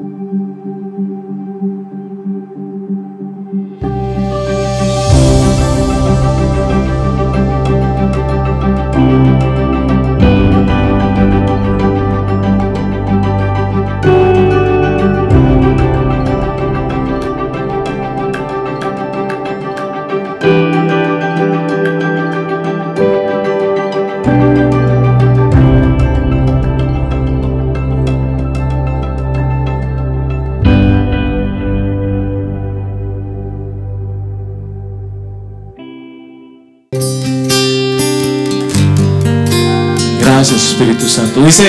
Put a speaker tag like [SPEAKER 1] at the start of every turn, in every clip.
[SPEAKER 1] うん。Santo. Dice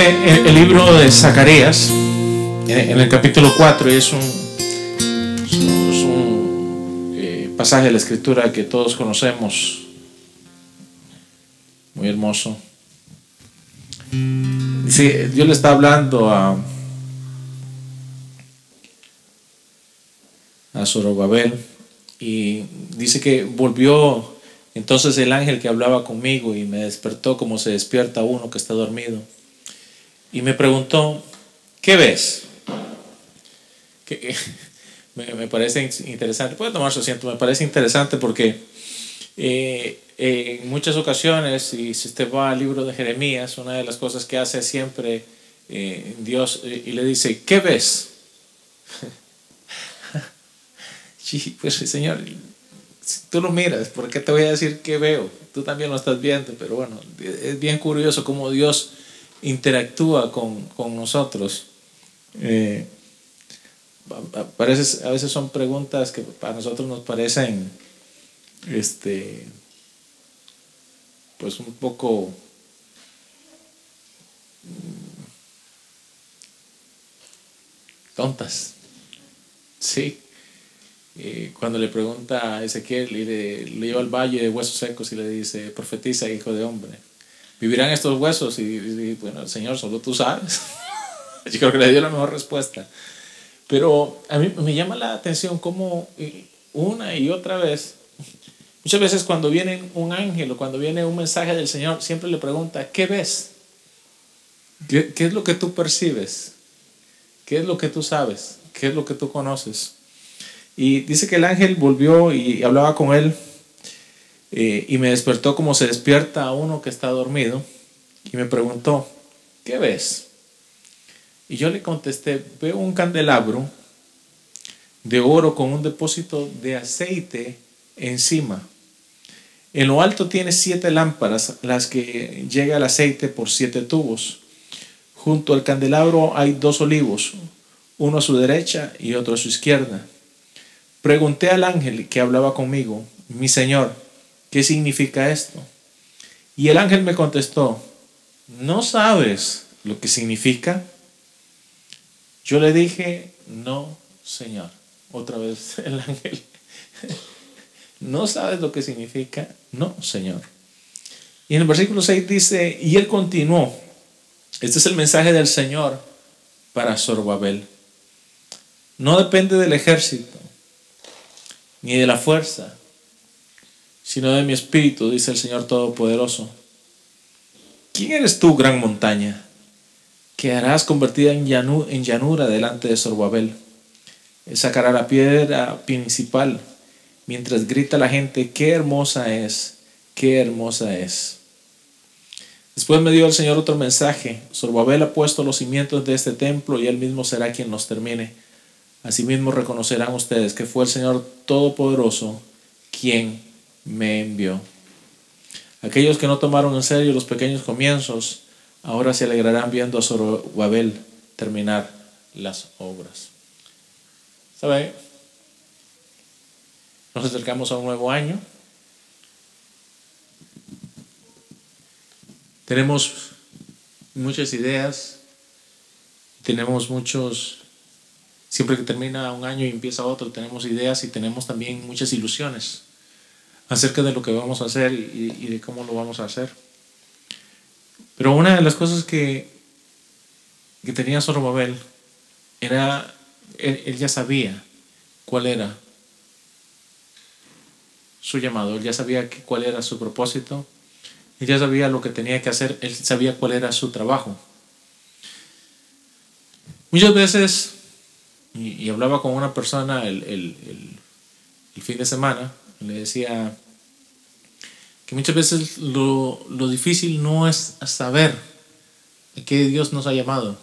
[SPEAKER 1] el, libro de Zacarías, en, el capítulo 4, y es un, es un eh, pasaje de la escritura que todos conocemos, muy hermoso. Dice, Dios le está hablando a, a Zorobabel y dice que volvió entonces el ángel que hablaba conmigo y me despertó como se despierta uno que está dormido. Y me preguntó, ¿qué ves? me, parece interesante. Puede tomar su asiento, me parece interesante porque eh, en muchas ocasiones, y si usted va al libro de Jeremías, una de las cosas que hace siempre eh, Dios eh, y le dice, ¿qué ves? sí, pues Señor, tú lo miras, ¿por qué te voy a decir qué veo? Tú también lo estás viendo, pero bueno, es bien curioso cómo Dios interactúa con, nosotros. Eh, a, veces, a veces son preguntas que para nosotros nos parecen este pues un poco mm, tontas. Sí, eh, cuando le pregunta a Ezequiel y le, lleva al valle de huesos secos y le dice, profetiza, hijo de hombre, ¿vivirán estos huesos? Y, bueno, Señor, solo tú sabes. Yo creo que le dio la mejor respuesta. Pero a mí me llama la atención cómo una y otra vez, muchas veces cuando viene un ángel o cuando viene un mensaje del Señor, siempre le pregunta, ¿qué ves? ¿Qué, qué es lo que tú percibes? ¿Qué es lo que tú sabes? ¿Qué es lo que tú conoces? Y dice que el ángel volvió y hablaba con él eh, y me despertó como se despierta a uno que está dormido y me preguntó, ¿qué ves? Y yo le contesté, veo un candelabro de oro con un depósito de aceite encima. En lo alto tiene siete lámparas, las que llega el aceite por siete tubos. Junto al candelabro hay dos olivos, uno a su derecha y otro a su izquierda. Pregunté al ángel que hablaba conmigo, mi Señor, ¿qué significa esto? Y el ángel me contestó, ¿no sabes lo que significa? Yo le dije, no, Señor. Otra vez el ángel, ¿no sabes lo que significa? No, Señor. Y en el versículo 6 dice, y él continuó, este es el mensaje del Señor para Zorobabel. No depende del ejército ni de la fuerza, sino de mi espíritu, dice el Señor Todopoderoso. ¿Quién eres tú, gran montaña? Que harás convertida en, llanura delante de Zorobabel. Él sacará la piedra principal mientras grita la gente, qué hermosa es, qué hermosa es. Después me dio el Señor otro mensaje. Zorobabel ha puesto los cimientos de este templo y él mismo será quien los termine. Asimismo reconocerán ustedes que fue el Señor Todopoderoso quien me envió. Aquellos que no tomaron en serio los pequeños comienzos, ahora se alegrarán viendo a Zorobabel terminar las obras. ¿Sabe? Nos acercamos a un nuevo año. Tenemos muchas ideas, tenemos muchos Siempre que termina un año y empieza otro, tenemos ideas y tenemos también muchas ilusiones acerca de lo que vamos a hacer y, de cómo lo vamos a hacer. Pero una de las cosas que, que tenía Zorobabel era, él, ya sabía cuál era su llamado, él ya sabía cuál era su propósito, él ya sabía lo que tenía que hacer, él sabía cuál era su trabajo. Muchas veces y, hablaba con una persona el, el, el, fin de semana, le decía que muchas veces lo, lo difícil no es saber a qué Dios nos ha llamado,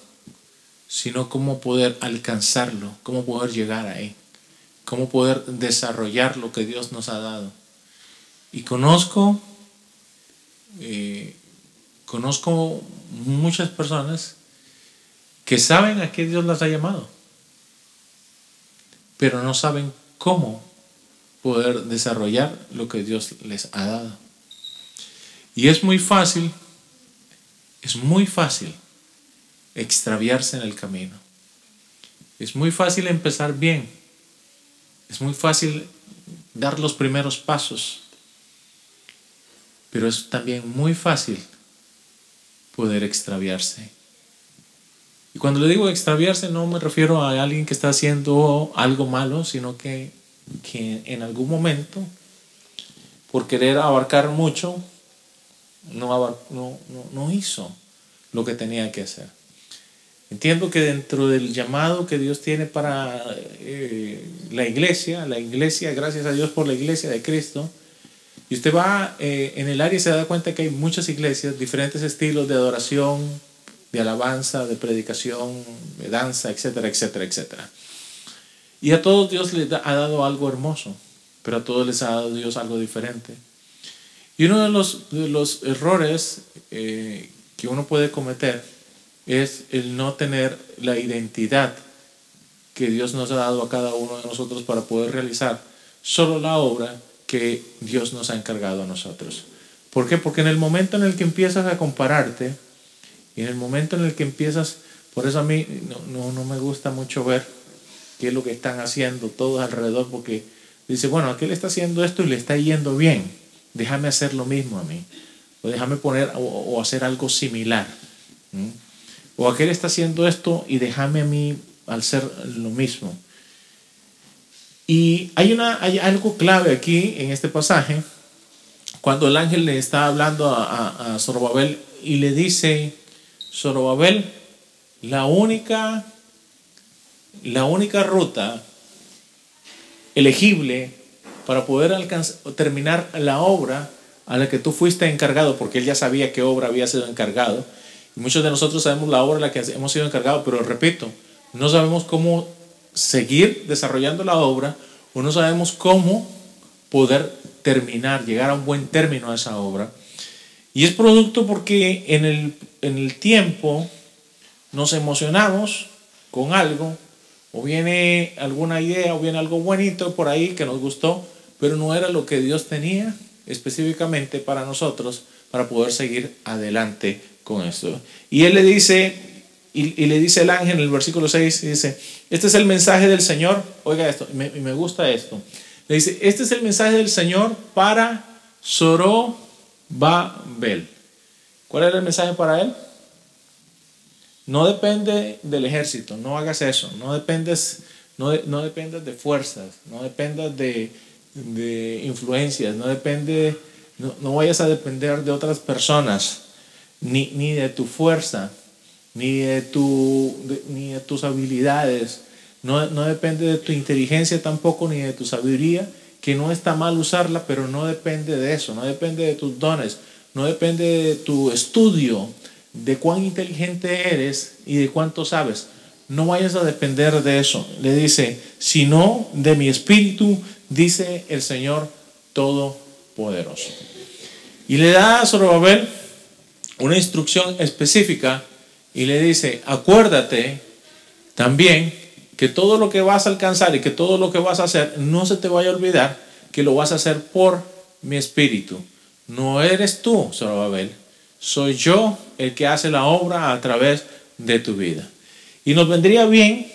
[SPEAKER 1] sino cómo poder alcanzarlo, cómo poder llegar ahí, cómo poder desarrollar lo que Dios nos ha dado. Y conozco, eh, conozco muchas personas que saben a qué Dios las ha llamado, pero no saben cómo poder desarrollar lo que Dios les ha dado. Y es muy fácil, es muy fácil extraviarse en el camino. Es muy fácil empezar bien. Es muy fácil dar los primeros pasos. Pero es también muy fácil poder extraviarse. Y cuando le digo extraviarse no me refiero a alguien que está haciendo algo malo, sino que, en algún momento, por querer abarcar mucho, no, no, no hizo lo que tenía que hacer. Entiendo que dentro del llamado que Dios tiene para eh, la iglesia, la iglesia, gracias a Dios por la iglesia de Cristo, y usted va eh, en el área y se da cuenta que hay muchas iglesias, diferentes estilos de adoración, de alabanza, de predicación, de danza, etcétera, etcétera, etcétera. Y a todos Dios les ha dado algo hermoso, pero a todos les ha dado Dios algo diferente. Y uno de los, de los errores eh, que uno puede cometer es el no tener la identidad que Dios nos ha dado a cada uno de nosotros para poder realizar solo la obra que Dios nos ha encargado a nosotros. ¿Por qué? Porque en el momento en el que empiezas a compararte, y en el momento en el que empiezas, por eso a mí no, no, me gusta mucho ver qué es lo que están haciendo todos alrededor, porque dice, bueno, aquel está haciendo esto y le está yendo bien, déjame hacer lo mismo a mí, o déjame poner o, hacer algo similar. O aquel está haciendo esto y déjame a mí al ser lo mismo. Y hay, una, hay algo clave aquí en este pasaje, cuando el ángel le está hablando a, a, Zorobabel y le dice, Zorobabel, la única, la única ruta elegible para poder alcanzar, terminar la obra a la que tú fuiste encargado, porque él ya sabía qué obra había sido encargado, muchos de nosotros sabemos la obra en la que hemos sido encargados, pero repito, no sabemos cómo seguir desarrollando la obra o no sabemos cómo poder terminar, llegar a un buen término a esa obra. Y es producto porque en el, en el tiempo nos emocionamos con algo, o viene alguna idea, o viene algo bonito por ahí que nos gustó, pero no era lo que Dios tenía específicamente para nosotros para poder seguir adelante con esto. Y él le dice, y, le dice el ángel en el versículo 6, dice, este es el mensaje del Señor, oiga esto, y me, me, gusta esto. Le dice, este es el mensaje del Señor para Zorobabel. ¿Cuál era el mensaje para él? No depende del ejército, no hagas eso, no dependes, no, no dependas de fuerzas, no dependas de, de influencias, no depende, no, no vayas a depender de otras personas ni, de tu fuerza, ni de, tu, ni de tus habilidades, no, no depende de tu inteligencia tampoco, ni de tu sabiduría, que no está mal usarla, pero no depende de eso, no depende de tus dones, no depende de tu estudio, de cuán inteligente eres y de cuánto sabes. No vayas a depender de eso. Le dice, sino de mi espíritu, dice el Señor Todopoderoso. Y le da a Zorobabel una instrucción específica y le dice, acuérdate también que todo lo que vas a alcanzar y que todo lo que vas a hacer, no se te vaya a olvidar que lo vas a hacer por mi espíritu. No eres tú, Zorobabel, soy yo el que hace la obra a través de tu vida. Y nos vendría bien,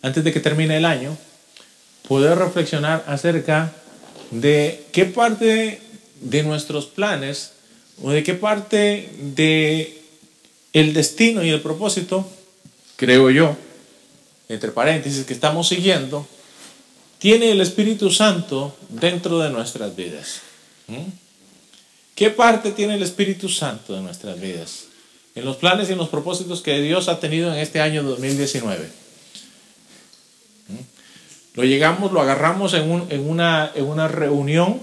[SPEAKER 1] antes de que termine el año, poder reflexionar acerca de qué parte de nuestros planes o de qué parte de el destino y el propósito, creo yo, entre paréntesis, que estamos siguiendo, tiene el Espíritu Santo dentro de nuestras vidas. ¿Mm? ¿Qué parte tiene el Espíritu Santo de nuestras vidas? En los planes y en los propósitos que Dios ha tenido en este año 2019. Lo llegamos, lo agarramos en, un, en, una, en una reunión,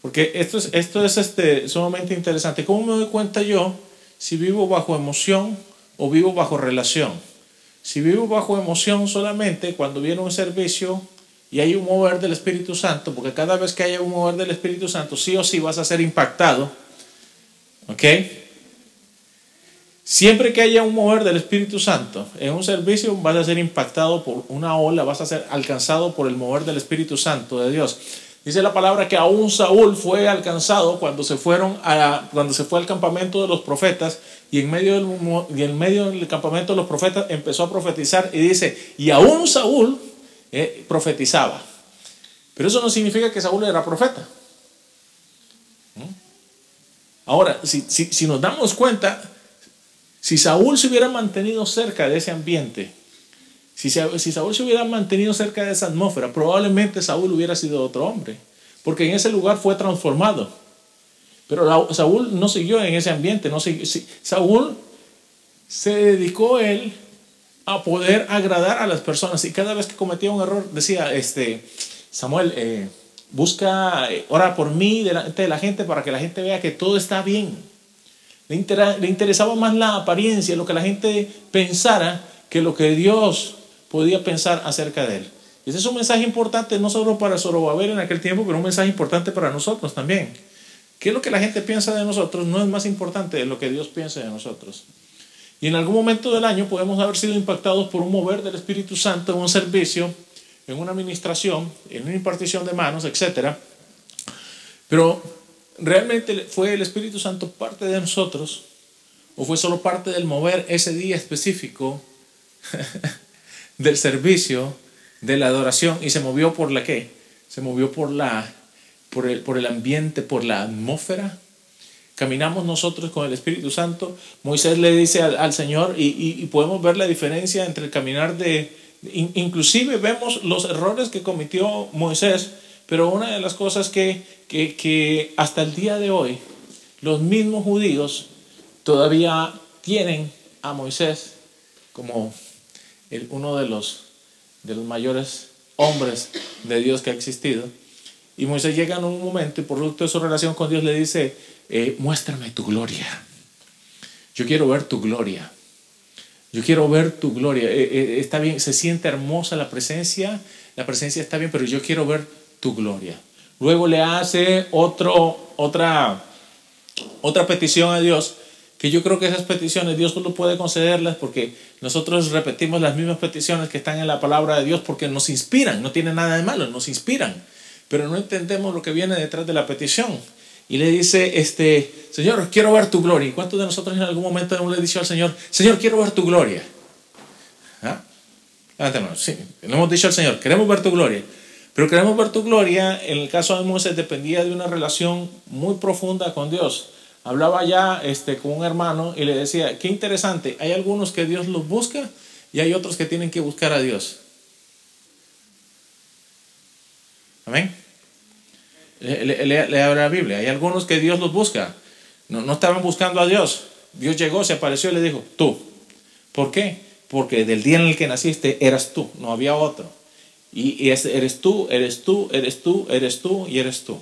[SPEAKER 1] porque esto es, esto es este, sumamente interesante. ¿Cómo me doy cuenta yo si vivo bajo emoción o vivo bajo relación? Si vivo bajo emoción solamente cuando viene un servicio y hay un mover del Espíritu Santo, porque cada vez que haya un mover del Espíritu Santo, sí o sí vas a ser impactado. ¿Ok? Siempre que haya un mover del Espíritu Santo en un servicio, vas a ser impactado por una ola, vas a ser alcanzado por el mover del Espíritu Santo de Dios. Dice la palabra que aún Saúl fue alcanzado cuando se fueron a, cuando se fue al campamento de los profetas y en medio del, y en medio del campamento de los profetas empezó a profetizar y dice, y aún Saúl eh, profetizaba. Pero eso no significa que Saúl era profeta. Ahora, si, si, si nos damos cuenta, si Saúl se hubiera mantenido cerca de ese ambiente, si, Saúl se hubiera mantenido cerca de esa atmósfera, probablemente Saúl hubiera sido otro hombre, porque en ese lugar fue transformado. Pero Saúl no siguió en ese ambiente, no Saúl se dedicó él a poder agradar a las personas y cada vez que cometía un error decía, este, Samuel, eh, busca, eh, ora por mí delante de la gente para que la gente vea que todo está bien. Le, interesaba más la apariencia, lo que la gente pensara, que lo que Dios podía pensar acerca de él. ese es un mensaje importante no solo para Zorobabel en aquel tiempo, pero un mensaje importante para nosotros también. ¿Qué es lo que la gente piensa de nosotros? No es más importante de lo que Dios piensa de nosotros. Y en algún momento del año podemos haber sido impactados por un mover del Espíritu Santo en un servicio, en una administración, en una impartición de manos, etc. Pero ¿realmente fue el Espíritu Santo parte de nosotros? ¿O fue solo parte del mover ese día específico del servicio, de la adoración? ¿Y se movió por la qué? Se movió por, la, por, el, por el ambiente, por la atmósfera. Caminamos nosotros con el Espíritu Santo. Moisés le dice al, Señor y, podemos ver la diferencia entre el caminar de... inclusive vemos los errores que cometió Moisés pero una de las cosas que, que, hasta el día de hoy los mismos judíos todavía tienen a Moisés como el, uno de los, de los mayores hombres de Dios que ha existido. Y Moisés llega en un momento y producto de su relación con Dios le dice, eh, muéstrame tu gloria. Yo quiero ver tu gloria. Yo quiero ver tu gloria. Eh, eh, está bien, se siente hermosa la presencia, la presencia está bien, pero yo quiero ver tu gloria. Luego le hace otro, otra, otra petición a Dios, que yo creo que esas peticiones Dios no puede concederlas porque nosotros repetimos las mismas peticiones que están en la palabra de Dios porque nos inspiran, no tiene nada de malo, nos inspiran, pero no entendemos lo que viene detrás de la petición. Y le dice, este, Señor, quiero ver tu gloria. ¿Y cuántos de nosotros en algún momento hemos le dicho al Señor, Señor, quiero ver tu gloria? ¿Ah? Sí, le hemos dicho al Señor, queremos ver tu gloria. Pero queremos ver tu gloria. En el caso de Moisés dependía de una relación muy profunda con Dios. Hablaba ya este, con un hermano y le decía, qué interesante, hay algunos que Dios los busca y hay otros que tienen que buscar a Dios. Amén. Le, le, la Biblia. Hay algunos que Dios los busca. No, no estaban buscando a Dios. Dios llegó, se apareció y le dijo, tú. ¿Por qué? Porque del día en el que naciste eras tú, no había otro. Y, eres tú, eres tú, eres tú, eres tú y eres tú.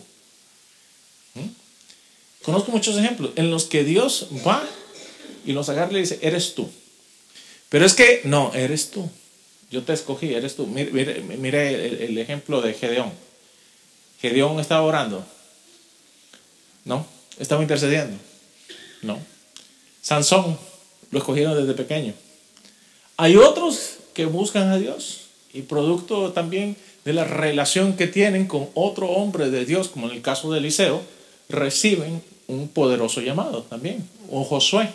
[SPEAKER 1] Conozco muchos ejemplos en los que Dios va y los agarra y dice, eres tú. Pero es que no, eres tú. Yo te escogí, eres tú. Mire, mire, el, ejemplo de Gedeón. Gedeón estaba orando. No. Estaba intercediendo. No. Sansón lo escogieron desde pequeño. Hay otros que buscan a Dios y producto también de la relación que tienen con otro hombre de Dios, como en el caso de Eliseo, reciben un poderoso llamado también, o Josué.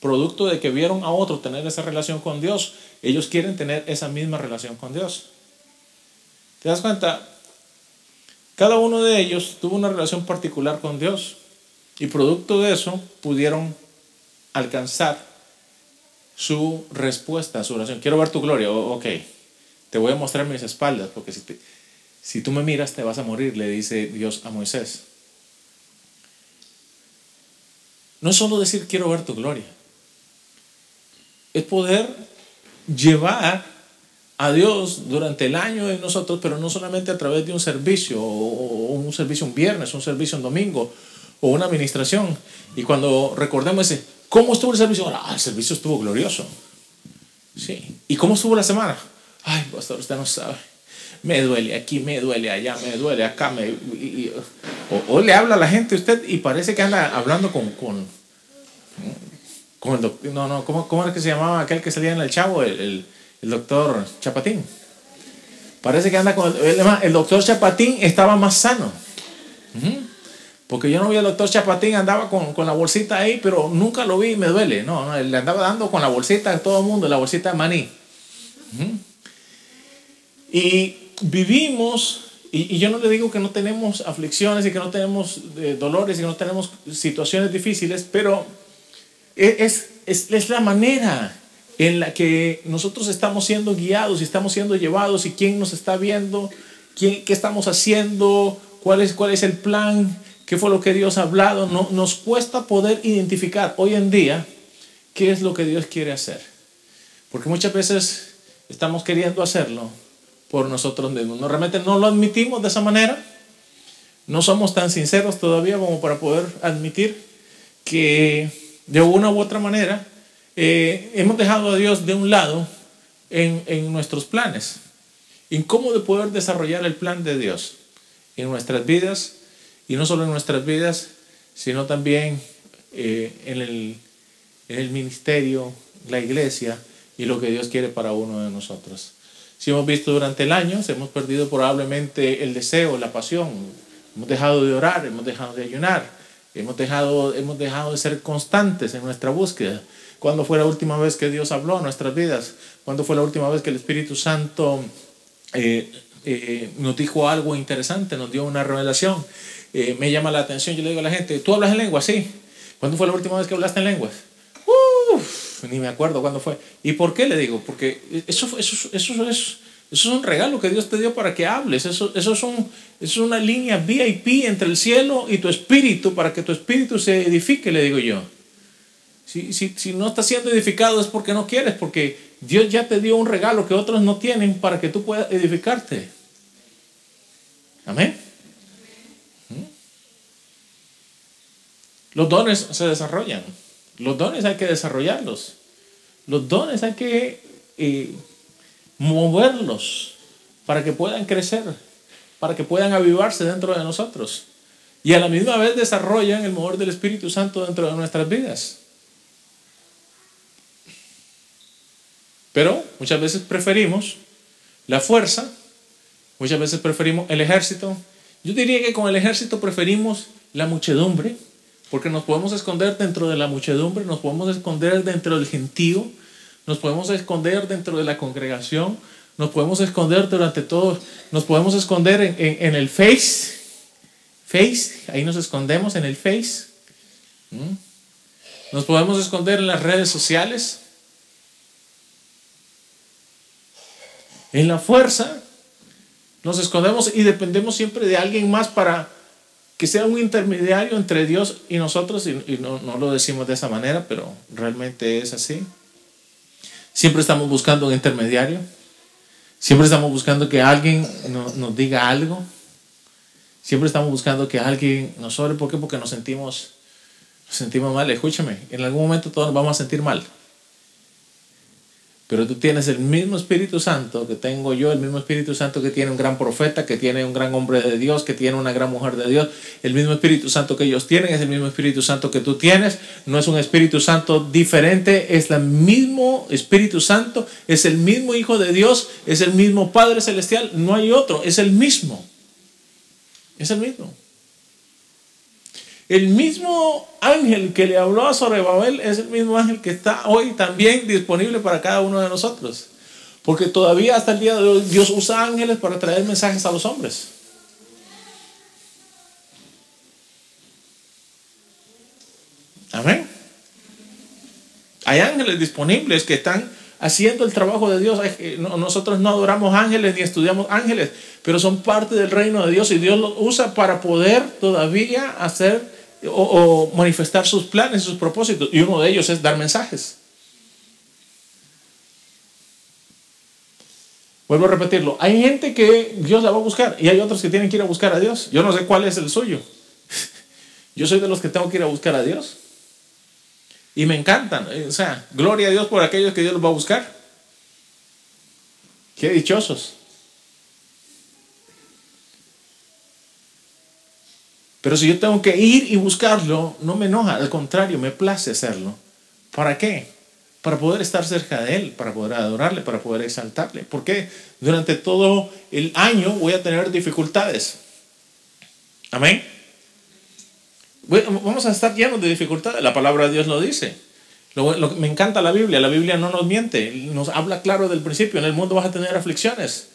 [SPEAKER 1] Producto de que vieron a otro tener esa relación con Dios, ellos quieren tener esa misma relación con Dios. ¿Te das cuenta? Cada uno de ellos tuvo una relación particular con Dios y producto de eso pudieron alcanzar su respuesta a su oración. Quiero ver tu gloria. ok, te voy a mostrar mis espaldas, porque si, si tú me miras te vas a morir, le dice Dios a Moisés. No es solo decir quiero ver tu gloria, es poder llevar a Dios durante el año de nosotros, pero no solamente a través de un servicio, o un servicio un viernes, un servicio un domingo, o una administración. Y cuando recordemos ¿cómo estuvo el servicio? Ah, el servicio estuvo glorioso. Sí. ¿Y cómo estuvo la semana? Ay, pastor, usted no sabe. Me duele aquí, me duele allá, me duele acá. Me, o, le habla a la gente usted y parece que anda hablando con, con, con el doctor. No, no, ¿cómo, ¿cómo, era que se llamaba aquel que salía en el chavo? El, el, doctor Chapatín. Parece que anda con el, el, doctor Chapatín estaba más sano. Porque yo no vi al doctor Chapatín, andaba con, con, la bolsita ahí, pero nunca lo vi y me duele. No, no, le andaba dando con la bolsita a todo el mundo, la bolsita de maní. Y vivimos, y, yo no le digo que no tenemos aflicciones y que no tenemos eh, dolores y que no tenemos situaciones difíciles, pero e, es, es, es la manera en la que nosotros estamos siendo guiados y estamos siendo llevados y quién nos está viendo, quién, qué estamos haciendo, cuál es, cuál es el plan qué fue lo que Dios ha hablado. No, nos cuesta poder identificar hoy en día qué es lo que Dios quiere hacer. Porque muchas veces estamos queriendo hacerlo por nosotros mismos. No, realmente no lo admitimos de esa manera. No somos tan sinceros todavía como para poder admitir que de una u otra manera eh, hemos dejado a Dios de un lado en, en nuestros planes. En cómo de poder desarrollar el plan de Dios en nuestras vidas y no solo en nuestras vidas, sino también eh, en, el, en el ministerio, la iglesia y lo que Dios quiere para uno de nosotros. Si hemos visto durante el año, hemos perdido probablemente el deseo, la pasión, hemos dejado de orar, hemos dejado de ayunar, hemos dejado, hemos dejado de ser constantes en nuestra búsqueda. ¿Cuándo fue la última vez que Dios habló en nuestras vidas? ¿Cuándo fue la última vez que el Espíritu Santo eh, eh, nos dijo algo interesante, nos dio una revelación? Eh, me llama la atención. Yo le digo a la gente, ¿tú hablas en lengua? Sí. ¿Cuándo fue la última vez que hablaste en lenguas? Uf, ni me acuerdo cuándo fue. ¿Y por qué le digo? Porque eso, eso, eso, es, es un regalo que Dios te dio para que hables. Eso, eso, es un, es una línea VIP entre el cielo y tu espíritu para que tu espíritu se edifique, le digo yo. Si, si, si no está siendo edificado es porque no quieres, porque Dios ya te dio un regalo que otros no tienen para que tú puedas edificarte. Amén. Los dones se desarrollan. Los dones hay que desarrollarlos. Los dones hay que eh, moverlos para que puedan crecer, para que puedan avivarse dentro de nosotros. Y a la misma vez desarrollan el mover del Espíritu Santo dentro de nuestras vidas. Pero muchas veces preferimos la fuerza, muchas veces preferimos el ejército. Yo diría que con el ejército preferimos la muchedumbre, porque nos podemos esconder dentro de la muchedumbre, nos podemos esconder dentro del gentío, nos podemos esconder dentro de la congregación, nos podemos esconder durante todo, nos podemos esconder en, el Face, Face, ahí nos escondemos en el Face. Nos podemos esconder en las redes sociales. En la fuerza nos escondemos y dependemos siempre de alguien más para que sea un intermediario entre Dios y nosotros, y, no, lo decimos de esa manera, pero realmente es así. Siempre estamos buscando un intermediario, siempre estamos buscando que alguien nos diga algo, siempre estamos buscando que alguien nos ore. ¿Por? Porque nos sentimos, nos sentimos mal. Escúchame, en algún momento todos nos vamos a sentir mal. Pero tú tienes el mismo Espíritu Santo que tengo yo, el mismo Espíritu Santo que tiene un gran profeta, que tiene un gran hombre de Dios, que tiene una gran mujer de Dios. El mismo Espíritu Santo que ellos tienen es el mismo Espíritu Santo que tú tienes. No es un Espíritu Santo diferente, es el mismo Espíritu Santo, es el mismo Hijo de Dios, es el mismo Padre Celestial. No hay otro, es el mismo. Es el mismo. El mismo ángel que le habló a Zorobabel es el mismo ángel que está hoy también disponible para cada uno de nosotros. Porque todavía hasta el día de hoy Dios usa ángeles para traer mensajes a los hombres. Amén. Hay ángeles disponibles que están haciendo el trabajo de Dios. Nosotros no adoramos ángeles ni estudiamos ángeles, pero son parte del reino de Dios y Dios los usa para poder todavía hacer o, manifestar sus planes, sus propósitos. Y uno de ellos es dar mensajes. Vuelvo a repetirlo. Hay gente que Dios la va a buscar y hay otros que tienen que ir a buscar a Dios. Yo no sé cuál es el suyo. Yo soy de los que tengo que ir a buscar a Dios. Y me encantan. O sea, gloria a Dios por aquellos que Dios los va a buscar. Qué dichosos. Pero si yo tengo que ir y buscarlo, no me enoja, al contrario, me place hacerlo. ¿Para qué? Para poder estar cerca de Él, para poder adorarle, para poder exaltarle. Porque durante todo el año voy a tener dificultades. Amén. Vamos a estar llenos de dificultades. La palabra de Dios lo dice. me encanta la Biblia. La Biblia no nos miente. Nos habla claro del principio. En el mundo vas a tener aflicciones.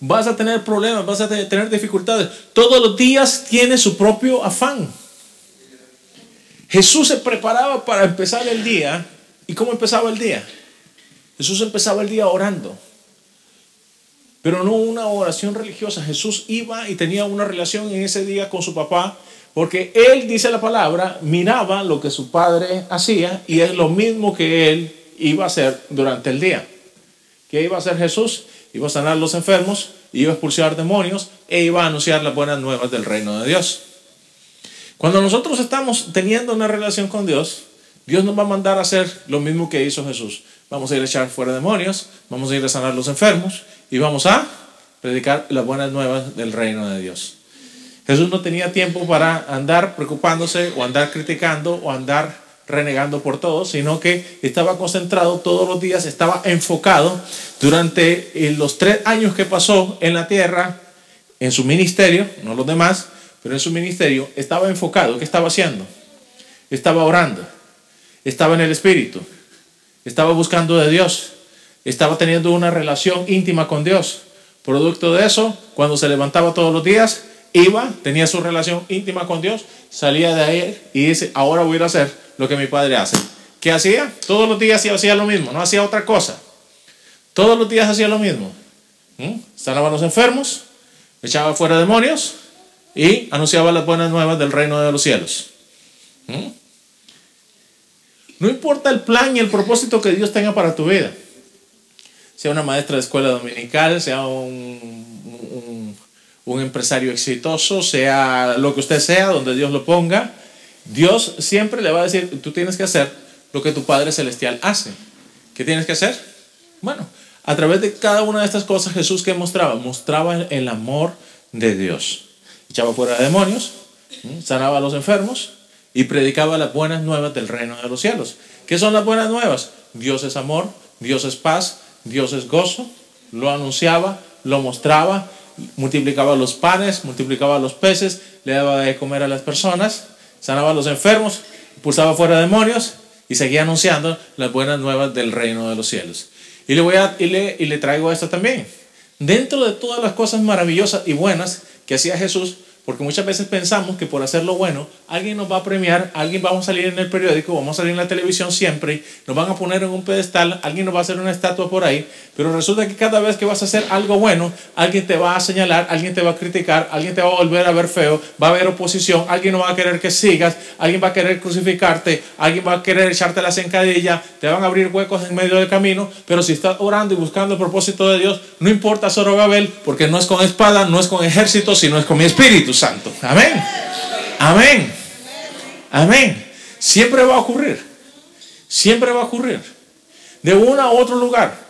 [SPEAKER 1] Vas a tener problemas, vas a tener dificultades. Todos los días tiene su propio afán. Jesús se preparaba para empezar el día. ¿Y cómo empezaba el día? Jesús empezaba el día orando. Pero no una oración religiosa. Jesús iba y tenía una relación en ese día con su papá. Porque él, dice la palabra, miraba lo que su padre hacía y es lo mismo que él iba a hacer durante el día. ¿Qué iba a hacer Jesús? Iba a sanar los enfermos, iba a expulsar demonios e iba a anunciar las buenas nuevas del reino de Dios. Cuando nosotros estamos teniendo una relación con Dios, Dios nos va a mandar a hacer lo mismo que hizo Jesús. Vamos a ir a echar fuera demonios, vamos a ir a sanar los enfermos y vamos a predicar las buenas nuevas del reino de Dios. Jesús no tenía tiempo para andar preocupándose o andar criticando o andar renegando por todo, sino que estaba concentrado todos los días, estaba enfocado durante eh, los tres años que pasó en la tierra, en su ministerio, no los demás, pero en su ministerio, estaba enfocado. ¿Qué estaba haciendo? Estaba orando, estaba en el Espíritu, estaba buscando de Dios, estaba teniendo una relación íntima con Dios. Producto de eso, cuando se levantaba todos los días, iba, tenía su relación íntima con Dios, salía de ahí y dice, ahora voy a hacer lo que mi padre hace. ¿Qué hacía? Todos los días hacía lo mismo, no hacía otra cosa. Todos los días hacía lo mismo. ¿Mm? Sanaba a los enfermos, echaba fuera demonios y anunciaba las buenas nuevas del reino de los cielos. ¿Mm? No importa el plan y el propósito que Dios tenga para tu vida. Sea una maestra de escuela dominical, sea un, un empresario exitoso, sea lo que usted sea, donde Dios lo ponga Dios siempre le va a decir, tú tienes que hacer lo que tu Padre Celestial hace. ¿Qué tienes que hacer? Bueno, a través de cada una de estas cosas Jesús que mostraba, mostraba el amor de Dios. Echaba fuera demonios, sanaba a los enfermos y predicaba las buenas nuevas del reino de los cielos. ¿Qué son las buenas nuevas? Dios es amor, Dios es paz, Dios es gozo. Lo anunciaba, lo mostraba, multiplicaba los panes, multiplicaba los peces, le daba de comer a las personas sanaba a los enfermos, pulsaba fuera demonios y seguía anunciando las buenas nuevas del reino de los cielos. Y le, voy a, y le, y le traigo esto también. Dentro de todas las cosas maravillosas y buenas que hacía Jesús, porque muchas veces pensamos que por hacer lo bueno, alguien nos va a premiar, alguien vamos a salir en el periódico, vamos a salir en la televisión siempre, nos van a poner en un pedestal, alguien nos va a hacer una estatua por ahí, pero resulta que cada vez que vas a hacer algo bueno, alguien te va a señalar, alguien te va a criticar, alguien te va a volver a ver feo, va a haber oposición, alguien no va a querer que sigas, alguien va a querer crucificarte, alguien va a querer echarte la zancadilla, te van a abrir huecos en medio del camino, pero si estás orando y buscando el propósito de Dios, no importa Zorobabel, porque no es con espada, no es con ejército, sino es con mi espíritu Santo. Amén. Amén. Amén. Siempre va a ocurrir. Siempre va a ocurrir. De uno a otro lugar.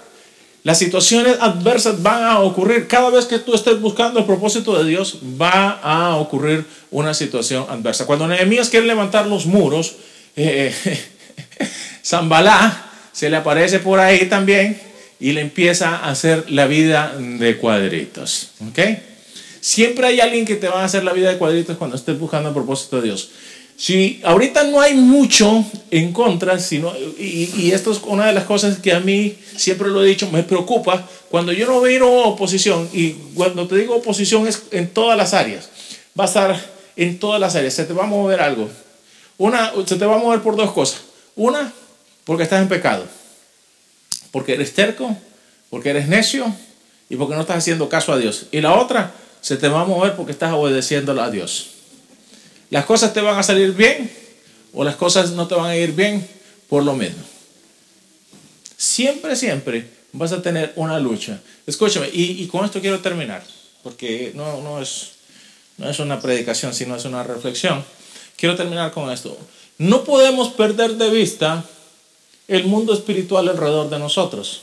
[SPEAKER 1] Las situaciones adversas van a ocurrir. Cada vez que tú estés buscando el propósito de Dios, va a ocurrir una situación adversa. Cuando Nehemías quiere levantar los muros, eh, Zambalá se le aparece por ahí también y le empieza a hacer la vida de cuadritos. ¿Ok? Siempre hay alguien que te va a hacer la vida de cuadritos cuando estés buscando el propósito de Dios. Si ahorita no hay mucho en contra, sino, y, esto es una de las cosas que a mí siempre lo he dicho, me preocupa, cuando yo no veo oposición, y cuando te digo oposición es en todas las áreas, va a estar en todas las áreas, se te va a mover algo. Una, se te va a mover por dos cosas. Una, porque estás en pecado, porque eres terco, porque eres necio y porque no estás haciendo caso a Dios. Y la otra, se te va a mover porque estás obedeciendo a Dios. Las cosas te van a salir bien o las cosas no te van a ir bien por lo mismo. Siempre, siempre vas a tener una lucha. Escúchame, y, y con esto quiero terminar, porque no, no, es, no es una predicación, sino es una reflexión. Quiero terminar con esto. No podemos perder de vista el mundo espiritual alrededor de nosotros.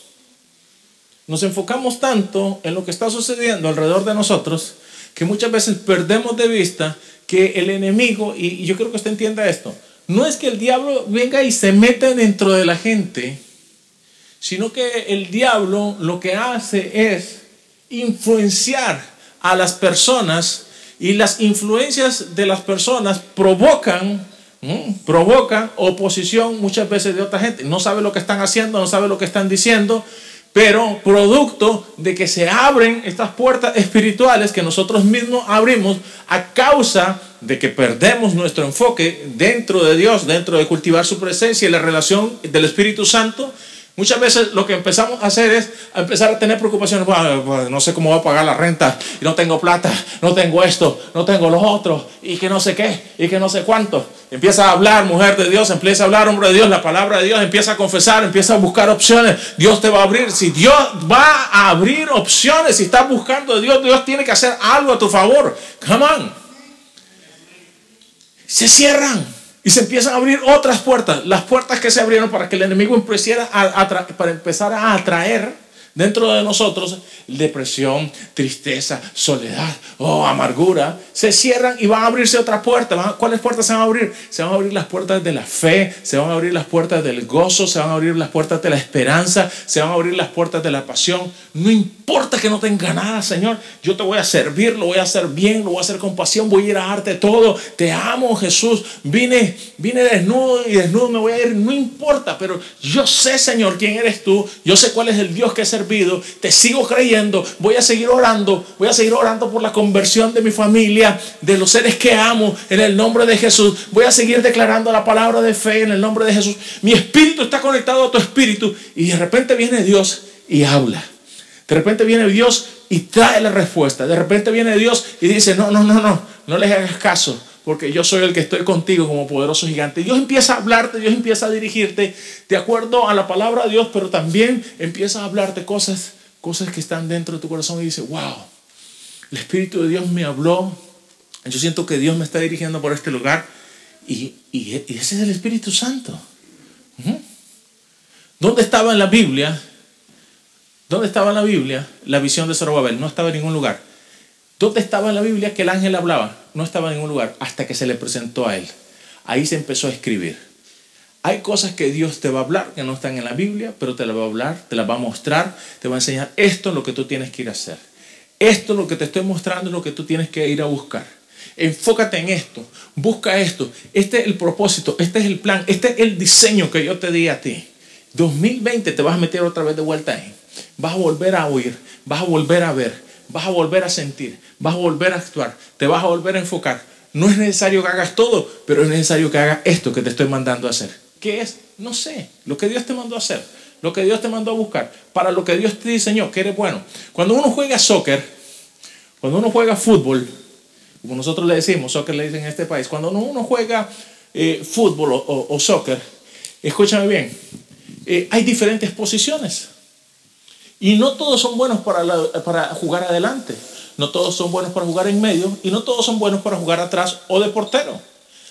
[SPEAKER 1] Nos enfocamos tanto en lo que está sucediendo alrededor de nosotros que muchas veces perdemos de vista que el enemigo, y yo creo que usted entienda esto, no es que el diablo venga y se meta dentro de la gente, sino que el diablo lo que hace es influenciar a las personas y las influencias de las personas provocan provocan oposición muchas veces de otra gente. No sabe lo que están haciendo, no sabe lo que están diciendo, pero producto de que se abren estas puertas espirituales que nosotros mismos abrimos a causa de que perdemos nuestro enfoque dentro de Dios, dentro de cultivar su presencia y la relación del Espíritu Santo, Muchas veces lo que empezamos a hacer es empezar a tener preocupaciones. no sé cómo voy a pagar la renta, y no tengo plata, no tengo esto, no tengo lo otro, y que no sé qué, y que no sé cuánto. Empieza a hablar, mujer de Dios, empieza a hablar, hombre de Dios, la palabra de Dios, empieza a confesar, empieza a buscar opciones. Dios te va a abrir. Si Dios va a abrir opciones, si estás buscando a Dios, Dios tiene que hacer algo a tu favor. Come on. Se cierran. Y se empiezan a abrir otras puertas, las puertas que se abrieron para que el enemigo empezara a, para empezar a atraer dentro de nosotros depresión, tristeza, soledad oh, amargura, se cierran y van a abrirse otras puertas. ¿Cuáles puertas se van a abrir? Se van a abrir las puertas de la fe, se van a abrir las puertas del gozo, se van a abrir las puertas de la esperanza, se van a abrir las puertas de la pasión. No importa que no tenga nada, Señor, yo te voy a servir, lo voy a hacer bien, lo voy a hacer con pasión, voy a ir a darte todo. Te amo, Jesús. Vine, vine desnudo y desnudo me voy a ir, no importa, pero yo sé, Señor, quién eres tú, yo sé cuál es el Dios que te sigo creyendo, voy a seguir orando, voy a seguir orando por la conversión de mi familia, de los seres que amo, en el nombre de Jesús. Voy a seguir declarando la palabra de fe en el nombre de Jesús. Mi espíritu está conectado a tu espíritu y de repente viene Dios y habla. De repente viene Dios y trae la respuesta. De repente viene Dios y dice, no, no, no, no, no les hagas caso porque yo soy el que estoy contigo como poderoso gigante. Dios empieza a hablarte, Dios empieza a dirigirte de acuerdo a la palabra de Dios, pero también empieza a hablarte cosas, cosas que están dentro de tu corazón y dice, wow, el Espíritu de Dios me habló, yo siento que Dios me está dirigiendo por este lugar y, ese es el Espíritu Santo. ¿Dónde estaba en la Biblia? ¿Dónde estaba en la Biblia la visión de Zorobabel? No estaba en ningún lugar. ¿Dónde estaba en la Biblia que el ángel hablaba? No estaba en ningún lugar hasta que se le presentó a él. Ahí se empezó a escribir. Hay cosas que Dios te va a hablar que no están en la Biblia, pero te las va a hablar, te las va a mostrar, te va a enseñar esto es lo que tú tienes que ir a hacer. Esto es lo que te estoy mostrando, es lo que tú tienes que ir a buscar. Enfócate en esto, busca esto. Este es el propósito, este es el plan, este es el diseño que yo te di a ti. 2020 te vas a meter otra vez de vuelta ahí. Vas a volver a oír, vas a volver a ver vas a volver a sentir, vas a volver a actuar, te vas a volver a enfocar. No es necesario que hagas todo, pero es necesario que hagas esto que te estoy mandando a hacer. ¿Qué es? No sé, lo que Dios te mandó a hacer, lo que Dios te mandó a buscar, para lo que Dios te diseñó, que eres bueno. Cuando uno juega soccer, cuando uno juega fútbol, como nosotros le decimos, soccer le dicen en este país, cuando uno juega eh, fútbol o, soccer, escúchame bien, eh, hay diferentes posiciones. Y no todos son buenos para, jugar adelante, no todos son buenos para jugar en medio y no todos son buenos para jugar atrás o de portero.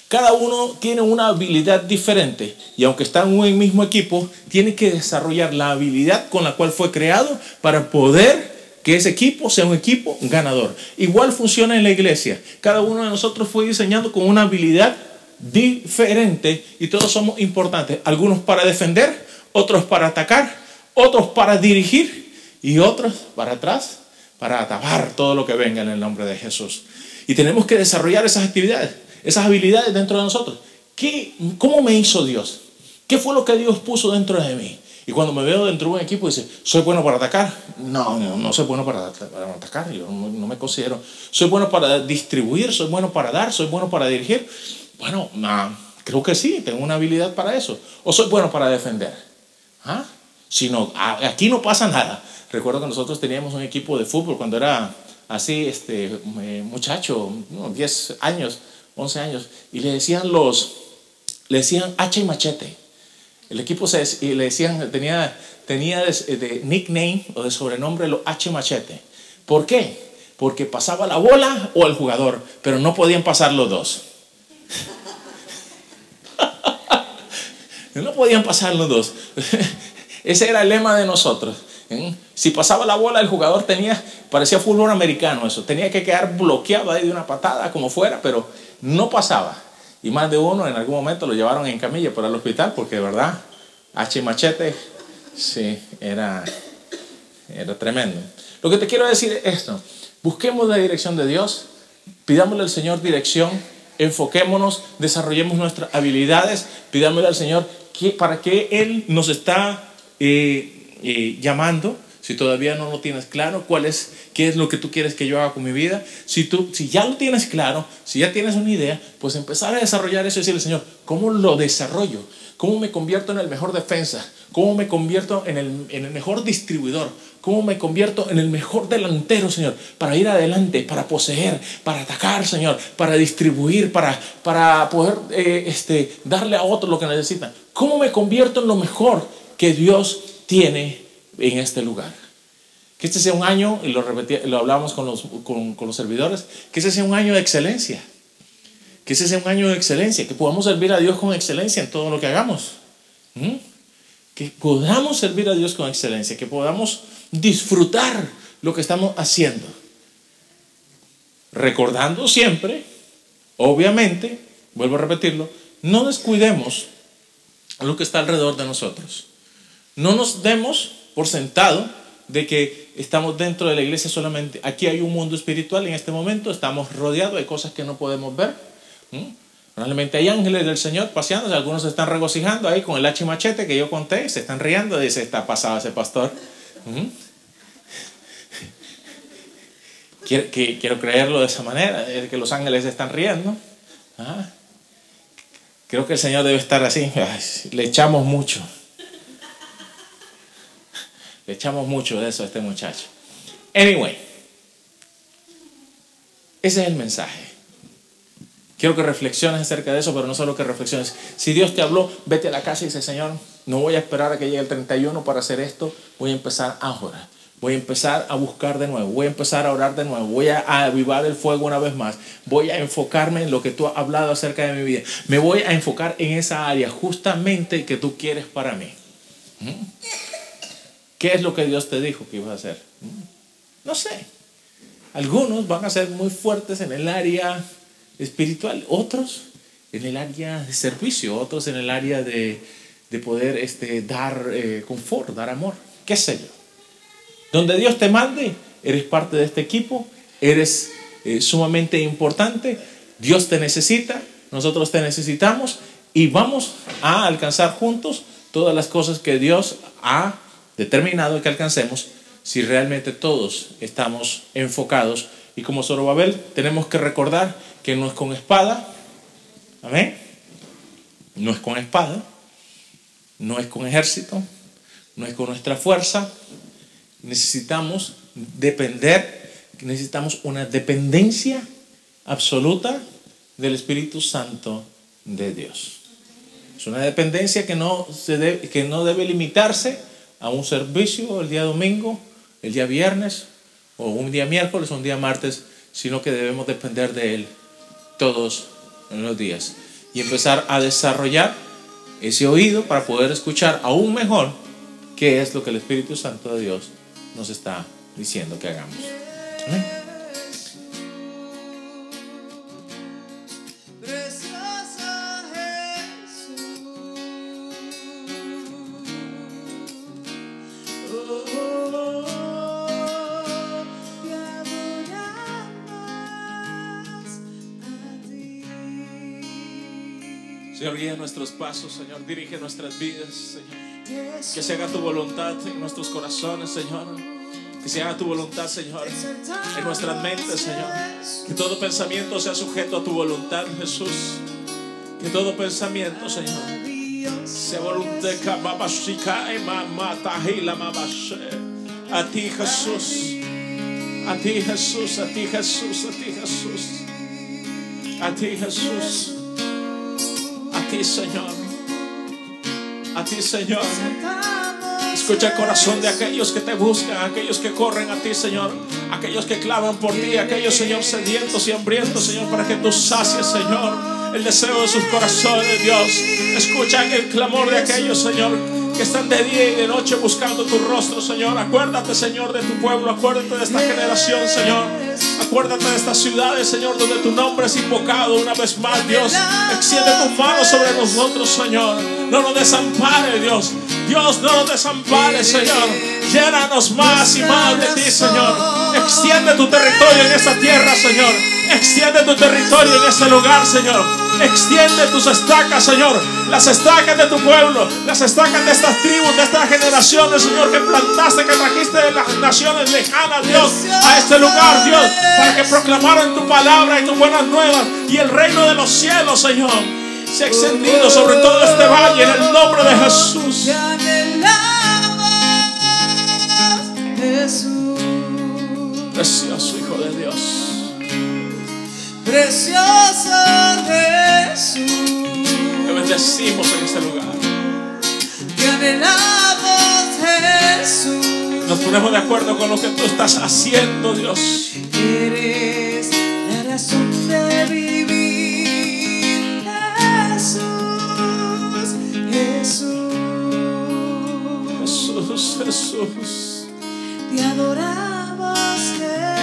[SPEAKER 1] Cada uno tiene una habilidad diferente y aunque están en un mismo equipo, tiene que desarrollar la habilidad con la cual fue creado para poder que ese equipo sea un equipo ganador. Igual funciona en la iglesia. Cada uno de nosotros fue diseñado con una habilidad diferente y todos somos importantes. Algunos para defender, otros para atacar, otros para dirigir y otros para atrás para tapar todo lo que venga en el nombre de Jesús. Y tenemos que desarrollar esas actividades, esas habilidades dentro de nosotros. ¿Qué, ¿Cómo me hizo Dios? ¿Qué fue lo que Dios puso dentro de mí? Y cuando me veo dentro de un equipo, dice, ¿soy bueno para atacar? No, no, no soy bueno para, para atacar, yo no, no, me considero. ¿Soy bueno para distribuir? ¿Soy bueno para dar? ¿Soy bueno para dirigir? Bueno, creo que sí, tengo una habilidad para eso. ¿O soy bueno para defender? ¿Ah? Si no, aquí no pasa nada. Recuerdo que nosotros teníamos un equipo de fútbol cuando era así, este, eh, muchacho, 10 años, 11 años, y le decían los, le decían hacha y machete. El equipo se, y le decían, tenía, tenía de, nickname o de sobrenombre los H Machete. ¿Por qué? Porque pasaba la bola o el jugador, pero no podían pasar los dos. no podían pasar los dos. Ese era el lema de nosotros. Si pasaba la bola, el jugador tenía, parecía fútbol americano eso, tenía que quedar bloqueado ahí de una patada como fuera, pero no pasaba. Y más de uno en algún momento lo llevaron en camilla para el hospital porque de verdad, H machete, sí, era, era tremendo. Lo que te quiero decir es esto, busquemos la dirección de Dios, pidámosle al Señor dirección, enfoquémonos, desarrollemos nuestras habilidades, pidámosle al Señor que, para que Él nos está eh, eh, llamando, si todavía no lo tienes claro, cuál es, qué es lo que tú quieres que yo haga con mi vida, si, tú, si ya lo tienes claro, si ya tienes una idea, pues empezar a desarrollar eso y decirle, Señor, ¿cómo lo desarrollo? ¿Cómo me convierto en el mejor defensa? ¿Cómo me convierto en el, en el mejor distribuidor? ¿Cómo me convierto en el mejor delantero, Señor? Para ir adelante, para poseer, para atacar, Señor, para distribuir, para, para poder eh, este, darle a otros lo que necesitan. ¿Cómo me convierto en lo mejor que Dios tiene en este lugar? Que este sea un año, y lo, hablábamos con los, servidores, que este sea un año de excelencia. Que ese sea un año de excelencia, que podamos servir a Dios con excelencia en todo lo que hagamos. ¿Mm? Que podamos servir a Dios con excelencia, que podamos disfrutar lo que estamos haciendo. Recordando siempre, obviamente, vuelvo a repetirlo, no descuidemos lo que está alrededor de nosotros. No nos demos por sentado de que estamos dentro de la iglesia solamente. Aquí hay un mundo espiritual en este momento, estamos rodeados de cosas que no podemos ver. Realmente hay ángeles del Señor paseando, algunos se están regocijando ahí con el hacha machete que yo conté, se están riendo, dice, está pasado ese pastor. Quiero, que, quiero creerlo de esa manera, que los ángeles están riendo. Ah. Creo que el Señor debe estar así, le echamos mucho. Echamos mucho de eso a este muchacho. Anyway, ese es el mensaje. Quiero que reflexiones acerca de eso, pero no solo que reflexiones. Si Dios te habló, vete a la casa y dice, Señor, no voy a esperar a que llegue el 31 para hacer esto, voy a empezar ahora. Voy a empezar a buscar de nuevo, voy a empezar a orar de nuevo, voy a avivar el fuego una vez más, voy a enfocarme en lo que tú has hablado acerca de mi vida, me voy a enfocar en esa área justamente que tú quieres para mí. ¿Mm? ¿Qué es lo que Dios te dijo que ibas a hacer? ¿Mm? No sé. Algunos van a ser muy fuertes en el área espiritual, otros en el área de servicio, otros en el área de, de poder este, dar eh, confort, dar amor, qué sé yo. Donde Dios te mande, eres parte de este equipo, eres eh, sumamente importante, Dios te necesita, nosotros te necesitamos y vamos a alcanzar juntos todas las cosas que Dios ha determinado que alcancemos si realmente todos estamos enfocados. Y como Zorobabel tenemos que recordar que no es con espada, amén, no es con espada, no es con ejército, no es con nuestra fuerza, necesitamos depender, necesitamos una dependencia absoluta del Espíritu Santo de Dios. Es una dependencia que no, se debe, que no debe limitarse a un servicio el día domingo, el día viernes, o un día miércoles o un día martes, sino que debemos depender de Él todos los días y empezar a desarrollar ese oído para poder escuchar aún mejor qué es lo que el Espíritu Santo de Dios nos está diciendo que hagamos. Señor, guía nuestros pasos, Señor, dirige nuestras vidas, Señor. Que se haga tu voluntad en nuestros corazones, Señor. Que se haga tu voluntad, Señor, en nuestras mentes, Señor. Que todo pensamiento sea sujeto a tu voluntad, Jesús. Que todo pensamiento, Señor, sea voluntad a ti, Jesús. A ti, Jesús, a ti, Jesús, a ti, Jesús. A ti, Jesús. Señor. a ti, Señor. Escucha el corazón de aquellos que te buscan, aquellos que corren a ti, Señor, aquellos que claman por ti, aquellos, Señor, sedientos y hambrientos, Señor, para que tú sacies, Señor, el deseo de sus corazones, Dios. Escucha el clamor de aquellos, Señor, que están de día y de noche buscando tu rostro, Señor. Acuérdate, Señor, de tu pueblo, acuérdate de esta generación, Señor. Acuérdate de estas ciudades, Señor, donde tu nombre es invocado una vez más, Dios. Extiende tu mano sobre nosotros, Señor. No nos desampare, Dios. Dios, no nos desampare, Señor. Llénanos más y más de ti, Señor. Extiende tu territorio en esta tierra, Señor. Extiende tu territorio en este lugar, Señor. Extiende tus estacas, Señor. Las estacas de tu pueblo. Las estacas de estas tribus, de estas generaciones, Señor, que plantaste, que trajiste de las naciones lejanas, Dios, a este lugar, Dios, para que proclamaran tu palabra y tus buenas nuevas y el reino de los cielos, Señor. Se ha extendido sobre todo este valle en el nombre de Jesús. Precioso.
[SPEAKER 2] Precioso Jesús.
[SPEAKER 1] Te bendecimos en este lugar.
[SPEAKER 2] Te anhelamos, Jesús.
[SPEAKER 1] Nos ponemos de acuerdo con lo que tú estás haciendo, Dios.
[SPEAKER 2] Eres la razón de vivir, Jesús, Jesús.
[SPEAKER 1] Jesús, Jesús.
[SPEAKER 2] Te adoramos, Jesús.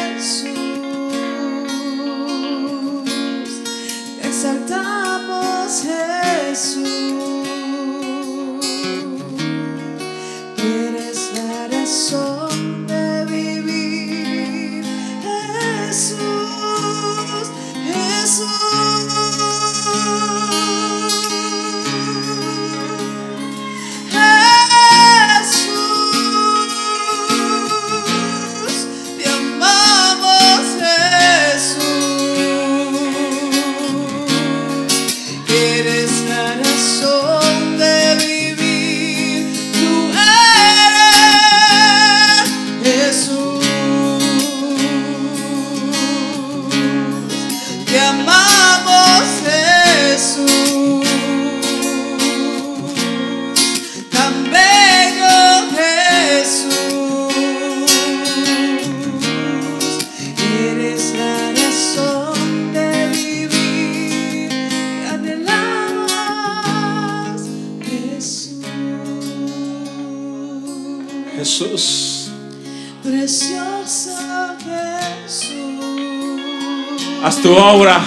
[SPEAKER 1] Obra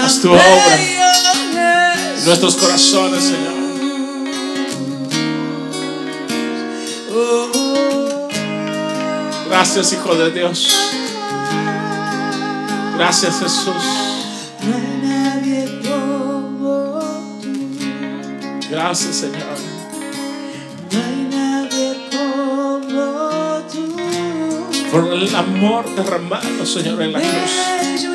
[SPEAKER 1] Haz tu obra. Nuestros corazones, Señor. Gracias, Hijo de Dios. Gracias, Jesús. Gracias, Señor. Por el amor derramado, Señor, en la cruz.